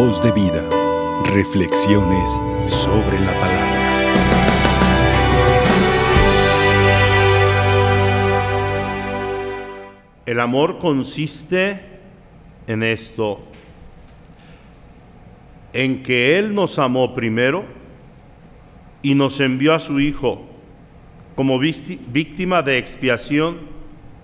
Voz de vida. Reflexiones sobre la palabra. El amor consiste en esto, en que Él nos amó primero y nos envió a su Hijo como víctima de expiación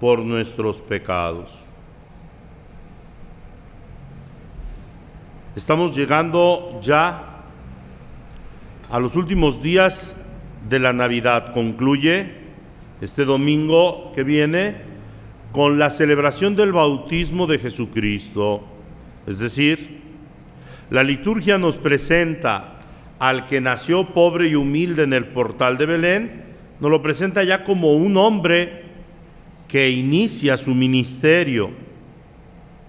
por nuestros pecados. Estamos llegando ya a los últimos días de la Navidad. Concluye este domingo que viene con la celebración del bautismo de Jesucristo. Es decir, la liturgia nos presenta al que nació pobre y humilde en el portal de Belén, nos lo presenta ya como un hombre que inicia su ministerio,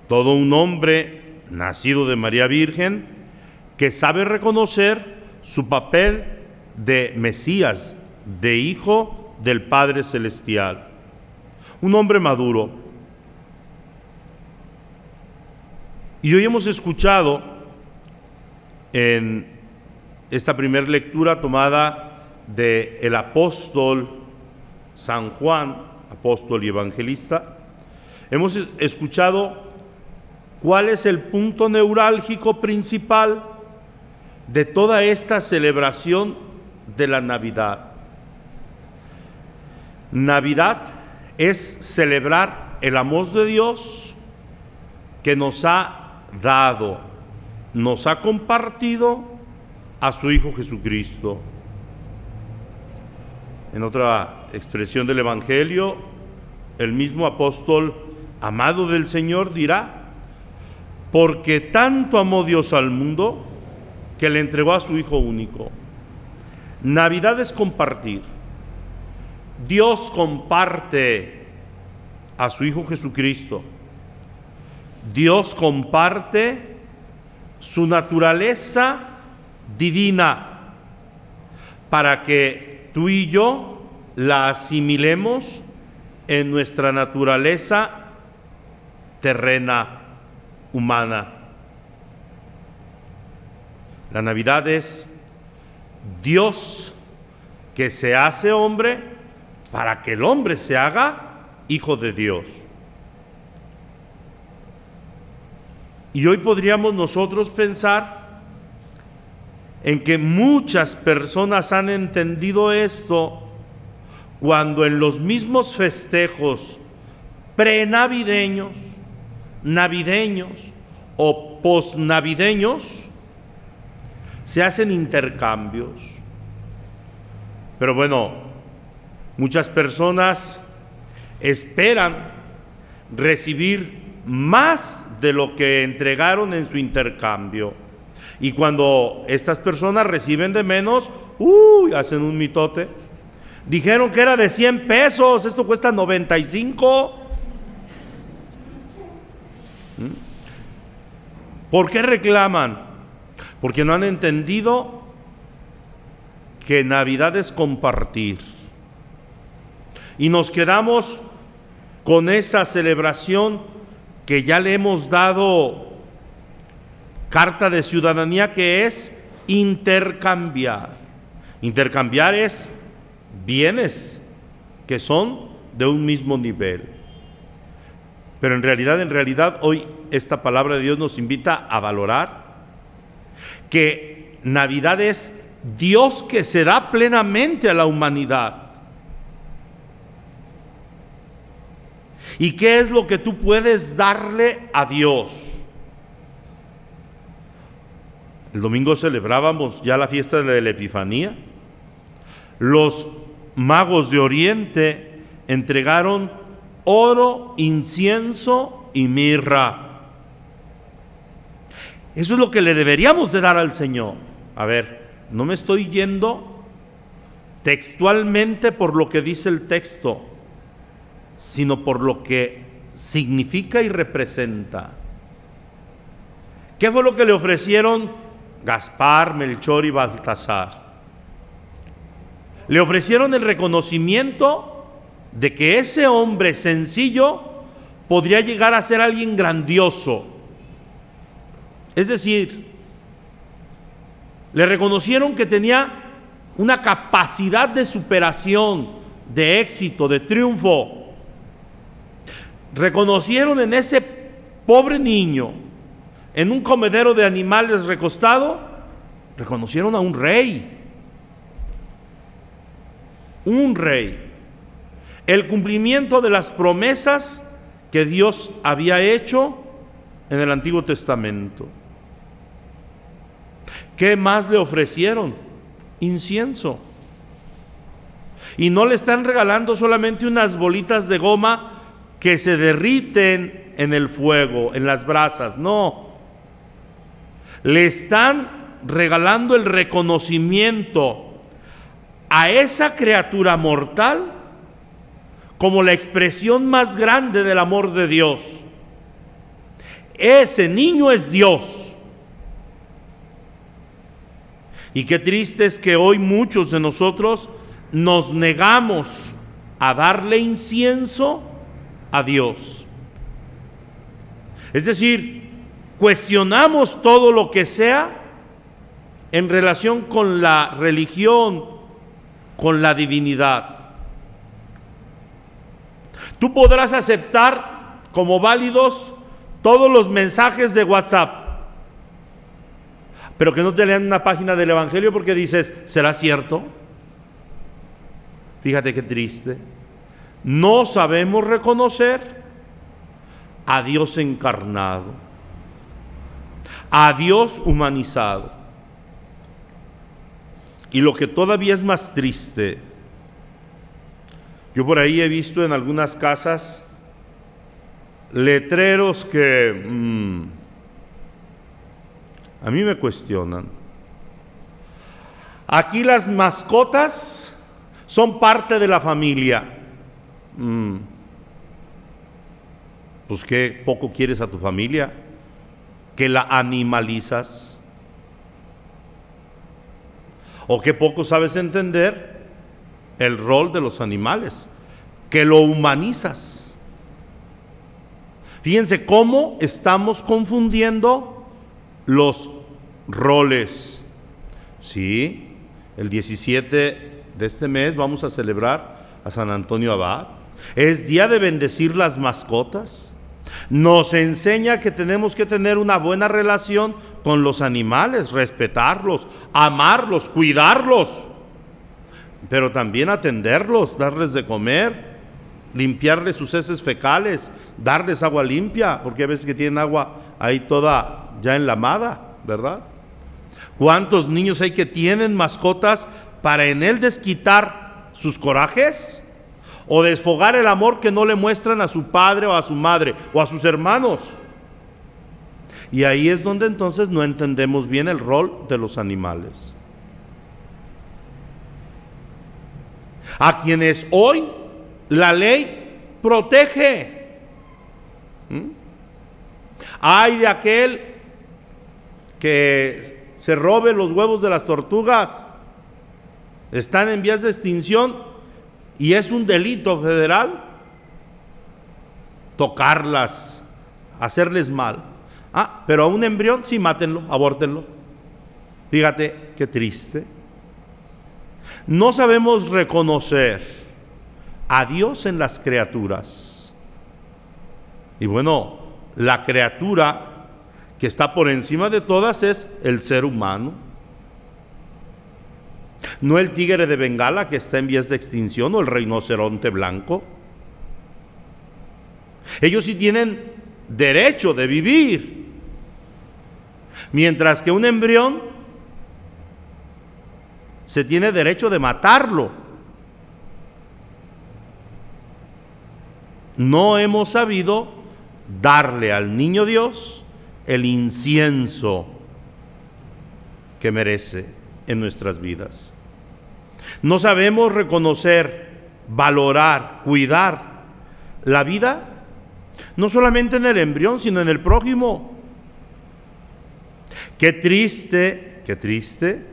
todo un hombre nacido de María Virgen, que sabe reconocer su papel de Mesías, de hijo del Padre Celestial. Un hombre maduro. Y hoy hemos escuchado en esta primera lectura tomada de el apóstol San Juan, apóstol y evangelista, hemos escuchado ¿Cuál es el punto neurálgico principal de toda esta celebración de la Navidad? Navidad es celebrar el amor de Dios que nos ha dado, nos ha compartido a su Hijo Jesucristo. En otra expresión del Evangelio, el mismo apóstol amado del Señor dirá, porque tanto amó Dios al mundo que le entregó a su Hijo único. Navidad es compartir. Dios comparte a su Hijo Jesucristo. Dios comparte su naturaleza divina para que tú y yo la asimilemos en nuestra naturaleza terrena humana. La Navidad es Dios que se hace hombre para que el hombre se haga hijo de Dios. Y hoy podríamos nosotros pensar en que muchas personas han entendido esto cuando en los mismos festejos prenavideños navideños o posnavideños, se hacen intercambios. Pero bueno, muchas personas esperan recibir más de lo que entregaron en su intercambio. Y cuando estas personas reciben de menos, uy, hacen un mitote. Dijeron que era de 100 pesos, esto cuesta 95. ¿Por qué reclaman? Porque no han entendido que Navidad es compartir. Y nos quedamos con esa celebración que ya le hemos dado carta de ciudadanía que es intercambiar. Intercambiar es bienes que son de un mismo nivel. Pero en realidad, en realidad, hoy esta palabra de Dios nos invita a valorar que Navidad es Dios que se da plenamente a la humanidad. ¿Y qué es lo que tú puedes darle a Dios? El domingo celebrábamos ya la fiesta de la Epifanía. Los magos de Oriente entregaron oro, incienso y mirra. Eso es lo que le deberíamos de dar al Señor. A ver, no me estoy yendo textualmente por lo que dice el texto, sino por lo que significa y representa. ¿Qué fue lo que le ofrecieron Gaspar, Melchor y Baltasar? Le ofrecieron el reconocimiento de que ese hombre sencillo podría llegar a ser alguien grandioso. Es decir, le reconocieron que tenía una capacidad de superación, de éxito, de triunfo. Reconocieron en ese pobre niño, en un comedero de animales recostado, reconocieron a un rey. Un rey. El cumplimiento de las promesas que Dios había hecho en el Antiguo Testamento. ¿Qué más le ofrecieron? Incienso. Y no le están regalando solamente unas bolitas de goma que se derriten en el fuego, en las brasas, no. Le están regalando el reconocimiento a esa criatura mortal como la expresión más grande del amor de Dios. Ese niño es Dios. Y qué triste es que hoy muchos de nosotros nos negamos a darle incienso a Dios. Es decir, cuestionamos todo lo que sea en relación con la religión, con la divinidad. Tú podrás aceptar como válidos todos los mensajes de WhatsApp, pero que no te lean una página del Evangelio porque dices, ¿será cierto? Fíjate qué triste. No sabemos reconocer a Dios encarnado, a Dios humanizado. Y lo que todavía es más triste, yo por ahí he visto en algunas casas letreros que mm, a mí me cuestionan. Aquí las mascotas son parte de la familia. Mm. Pues qué poco quieres a tu familia, que la animalizas. O qué poco sabes entender el rol de los animales, que lo humanizas. Fíjense cómo estamos confundiendo los roles. Sí, el 17 de este mes vamos a celebrar a San Antonio Abad. Es día de bendecir las mascotas. Nos enseña que tenemos que tener una buena relación con los animales, respetarlos, amarlos, cuidarlos, pero también atenderlos, darles de comer, limpiarles sus heces fecales, darles agua limpia, porque a veces que tienen agua ahí toda ya enlamada, ¿verdad? ¿Cuántos niños hay que tienen mascotas para en él desquitar sus corajes? O desfogar el amor que no le muestran a su padre o a su madre o a sus hermanos. Y ahí es donde entonces no entendemos bien el rol de los animales. A quienes hoy la ley protege. ¿Mm? Hay de aquel que se robe los huevos de las tortugas. Están en vías de extinción y es un delito federal tocarlas, hacerles mal. Ah, pero a un embrión sí mátenlo, abórtenlo. Fíjate qué triste. No sabemos reconocer a Dios en las criaturas. Y bueno, la criatura que está por encima de todas es el ser humano. No el tigre de Bengala que está en vías de extinción o el rinoceronte blanco. Ellos sí tienen derecho de vivir. Mientras que un embrión se tiene derecho de matarlo. no hemos sabido darle al niño Dios el incienso que merece en nuestras vidas. No sabemos reconocer, valorar, cuidar la vida, no solamente en el embrión, sino en el prójimo. Qué triste, qué triste,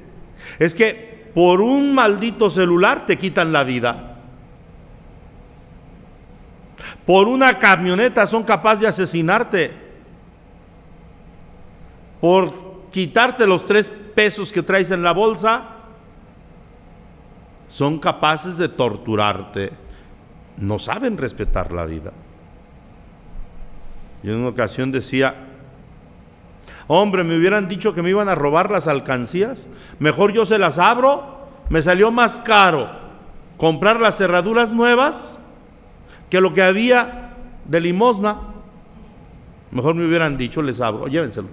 es que por un maldito celular te quitan la vida. Por una camioneta son capaces de asesinarte. por quitarte los tres pesos que traes en la bolsa, son capaces de torturarte. No saben respetar la vida. Y en una ocasión decía, hombre, me hubieran dicho que me iban a robar las alcancías, mejor yo se las abro, me salió más caro comprar las cerraduras nuevas que lo que había de limosna. Mejor me hubieran dicho, les abro, llévenselo.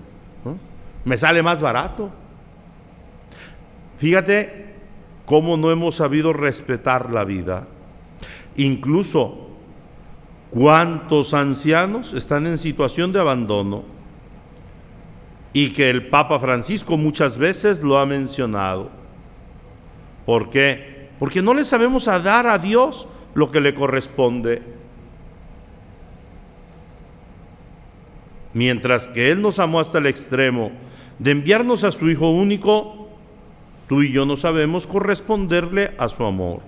Me sale más barato. Fíjate cómo no hemos sabido respetar la vida. Incluso cuántos ancianos están en situación de abandono y que el Papa Francisco muchas veces lo ha mencionado. ¿Por qué? Porque no le sabemos a dar a Dios lo que le corresponde. Mientras que Él nos amó hasta el extremo de enviarnos a su Hijo único, tú y yo no sabemos corresponderle a su amor,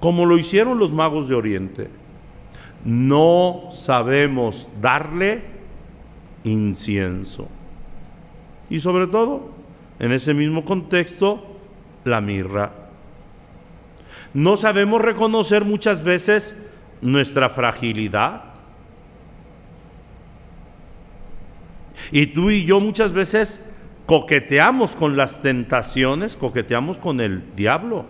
como lo hicieron los magos de Oriente. No sabemos darle incienso. Y sobre todo, en ese mismo contexto, la mirra. No sabemos reconocer muchas veces nuestra fragilidad. Y tú y yo muchas veces coqueteamos con las tentaciones, coqueteamos con el diablo.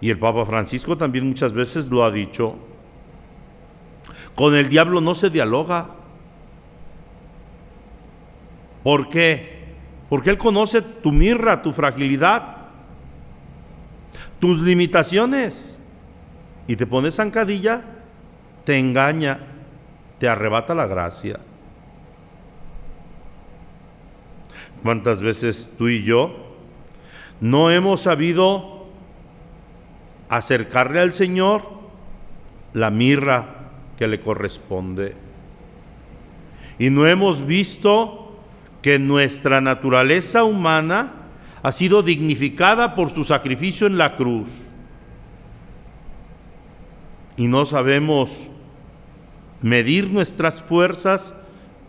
Y el Papa Francisco también muchas veces lo ha dicho. Con el diablo no se dialoga. ¿Por qué? Porque Él conoce tu mirra, tu fragilidad, tus limitaciones. Y te pone zancadilla, te engaña, te arrebata la gracia. ¿Cuántas veces tú y yo no hemos sabido acercarle al Señor la mirra que le corresponde? Y no hemos visto que nuestra naturaleza humana ha sido dignificada por su sacrificio en la cruz. Y no sabemos medir nuestras fuerzas,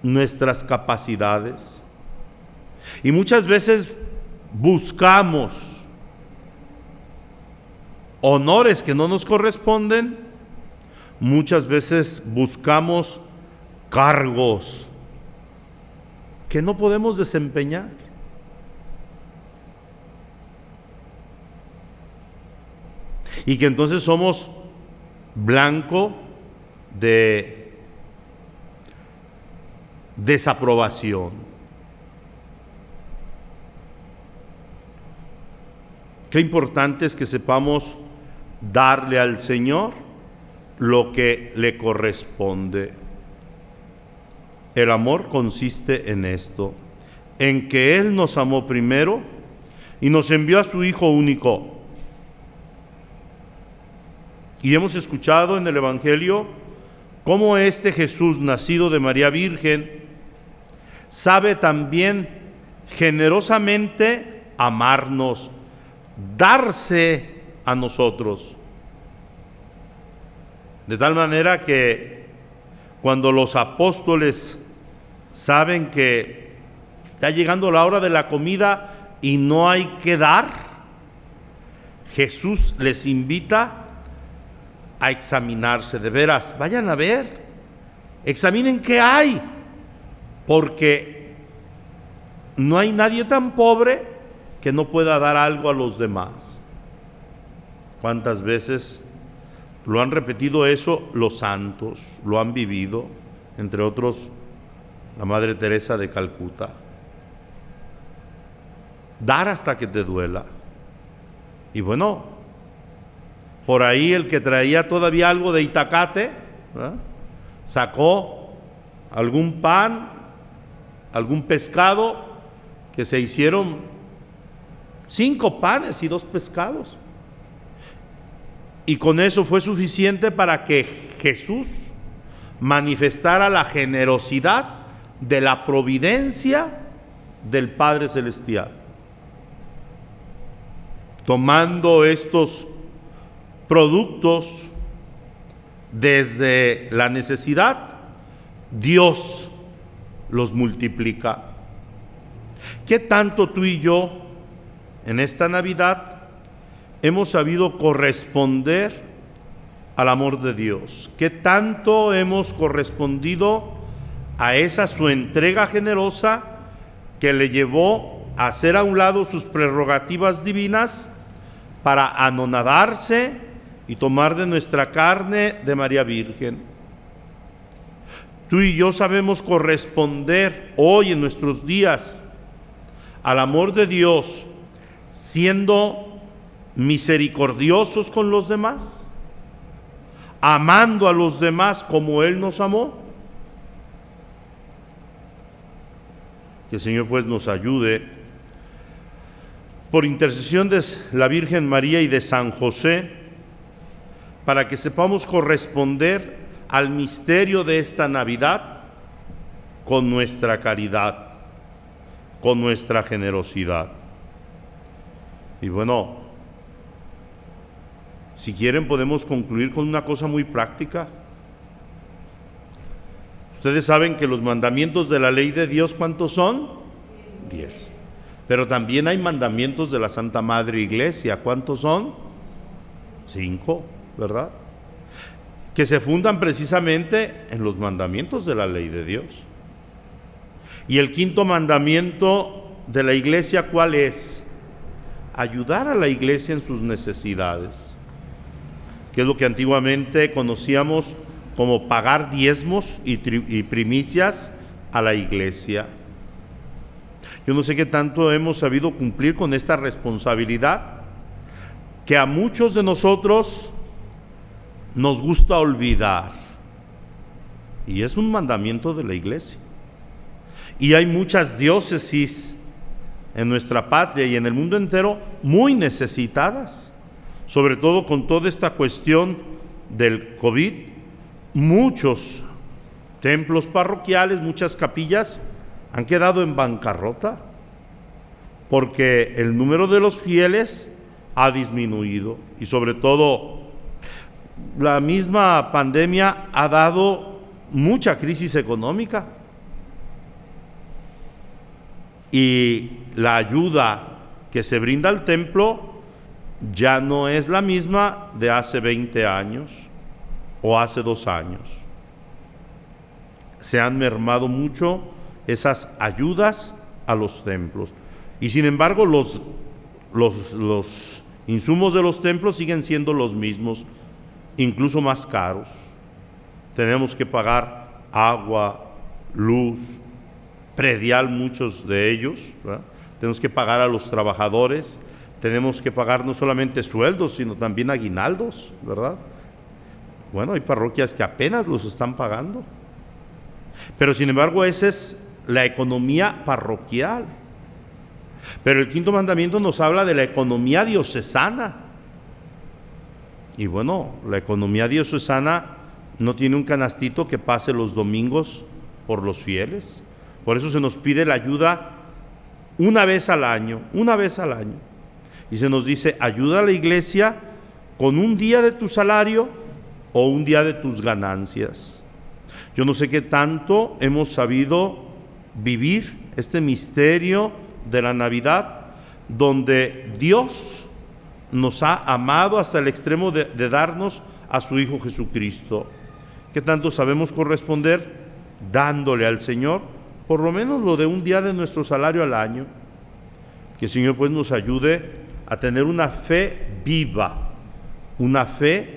nuestras capacidades. Y muchas veces buscamos honores que no nos corresponden, muchas veces buscamos cargos que no podemos desempeñar. Y que entonces somos blanco de desaprobación. Qué importante es que sepamos darle al Señor lo que le corresponde. El amor consiste en esto, en que Él nos amó primero y nos envió a su Hijo único. Y hemos escuchado en el Evangelio cómo este Jesús, nacido de María Virgen, sabe también generosamente amarnos darse a nosotros. De tal manera que cuando los apóstoles saben que está llegando la hora de la comida y no hay que dar, Jesús les invita a examinarse de veras. Vayan a ver, examinen qué hay, porque no hay nadie tan pobre que no pueda dar algo a los demás. ¿Cuántas veces lo han repetido eso los santos, lo han vivido, entre otros la Madre Teresa de Calcuta? Dar hasta que te duela. Y bueno, por ahí el que traía todavía algo de Itacate, sacó algún pan, algún pescado que se hicieron cinco panes y dos pescados. Y con eso fue suficiente para que Jesús manifestara la generosidad de la providencia del Padre Celestial. Tomando estos productos desde la necesidad, Dios los multiplica. ¿Qué tanto tú y yo en esta Navidad hemos sabido corresponder al amor de Dios? ¿Qué tanto hemos correspondido a esa su entrega generosa que le llevó a hacer a un lado sus prerrogativas divinas para anonadarse y tomar de nuestra carne de María Virgen? Tú y yo sabemos corresponder hoy en nuestros días al amor de Dios siendo misericordiosos con los demás, amando a los demás como Él nos amó. Que el Señor pues nos ayude por intercesión de la Virgen María y de San José, para que sepamos corresponder al misterio de esta Navidad con nuestra caridad, con nuestra generosidad. Y bueno, si quieren podemos concluir con una cosa muy práctica. Ustedes saben que los mandamientos de la ley de Dios, ¿cuántos son? Diez. Pero también hay mandamientos de la Santa Madre Iglesia, ¿cuántos son? Cinco, ¿verdad? que se fundan precisamente en los mandamientos de la ley de Dios. Y el quinto mandamiento de la iglesia, ¿cuál es? Ayudar a la iglesia en sus necesidades, que es lo que antiguamente conocíamos como pagar diezmos y, primicias a la iglesia. Yo no sé qué tanto hemos sabido cumplir con esta responsabilidad, que a muchos de nosotros nos gusta olvidar. Y es un mandamiento de la iglesia. Y hay muchas diócesis en nuestra patria y en el mundo entero muy necesitadas, sobre todo con toda esta cuestión del COVID. Muchos templos parroquiales, muchas capillas han quedado en bancarrota porque el número de los fieles ha disminuido y sobre todo la misma pandemia ha dado mucha crisis económica y la ayuda que se brinda al templo ya no es la misma de hace 20 años o hace dos años. Se han mermado mucho esas ayudas a los templos. Y sin embargo los, los, los insumos de los templos siguen siendo los mismos incluso más caros. Tenemos que pagar agua, luz, predial muchos de ellos. Tenemos que pagar a los trabajadores. Tenemos que pagar no solamente sueldos, sino también aguinaldos, ¿verdad? Bueno, hay parroquias que apenas los están pagando. Pero sin embargo, esa es la economía parroquial. Pero el quinto mandamiento nos habla de la economía diocesana. Y bueno, la economía diocesana no tiene un canastito que pase los domingos por los fieles. Por eso se nos pide la ayuda una vez al año, una vez al año. Y se nos dice, ayuda a la iglesia con un día de tu salario o un día de tus ganancias. Yo no sé qué tanto hemos sabido vivir este misterio de la Navidad, donde Dios nos ha amado hasta el extremo de, darnos a su Hijo Jesucristo. ¿Qué tanto sabemos corresponder? Dándole al Señor por lo menos lo de un día de nuestro salario al año. Que el Señor pues nos ayude a tener una fe viva, una fe